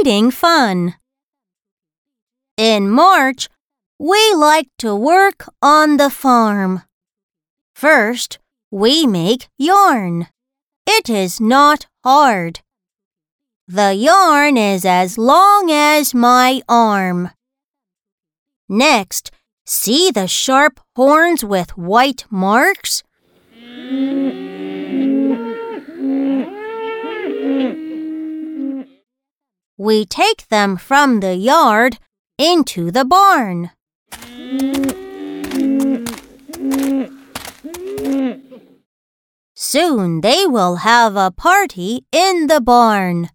reading fun. In March, we like to work on the farm. First, we make yarn. It is not hard. The yarn is as long as my arm. Next, see the sharp horns with white marks? We take them from the yard into the barn. Soon they will have a party in the barn.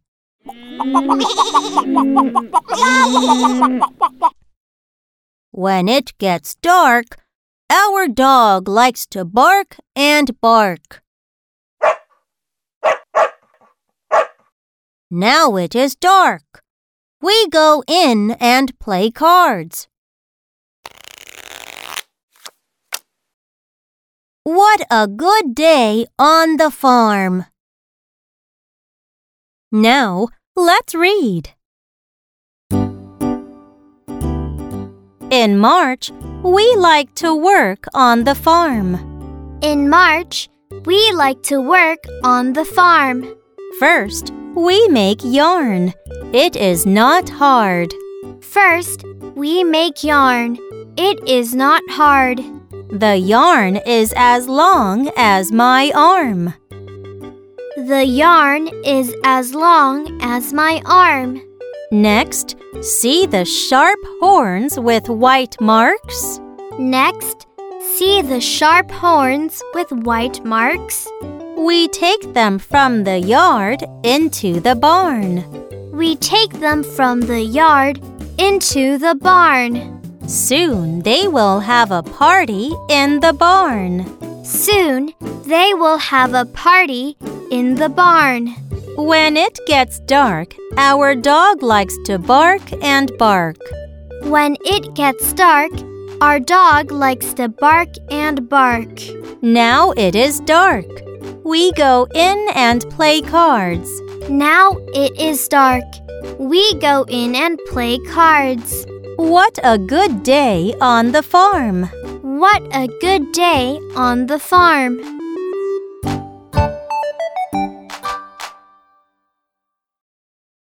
When it gets dark, our dog likes to bark and bark. Now it is dark. We go in and play cards. What a good day on the farm! Now, let's read. In March, we like to work on the farm. In March, we like to work on the farm. First, we make yarn. It is not hard. First, we make yarn. It is not hard. The yarn is as long as my arm. The yarn is as long as my arm. Next, see the sharp horns with white marks? Next, see the sharp horns with white marks? We take them from the yard into the barn. We take them from the yard into the barn. Soon they will have a party in the barn. Soon they will have a party in the barn. When it gets dark, our dog likes to bark and bark. When it gets dark, our dog likes to bark and bark. Now it is dark. We go in and play cards. Now it is dark. We go in and play cards. What a good day on the farm! What a good day on the farm!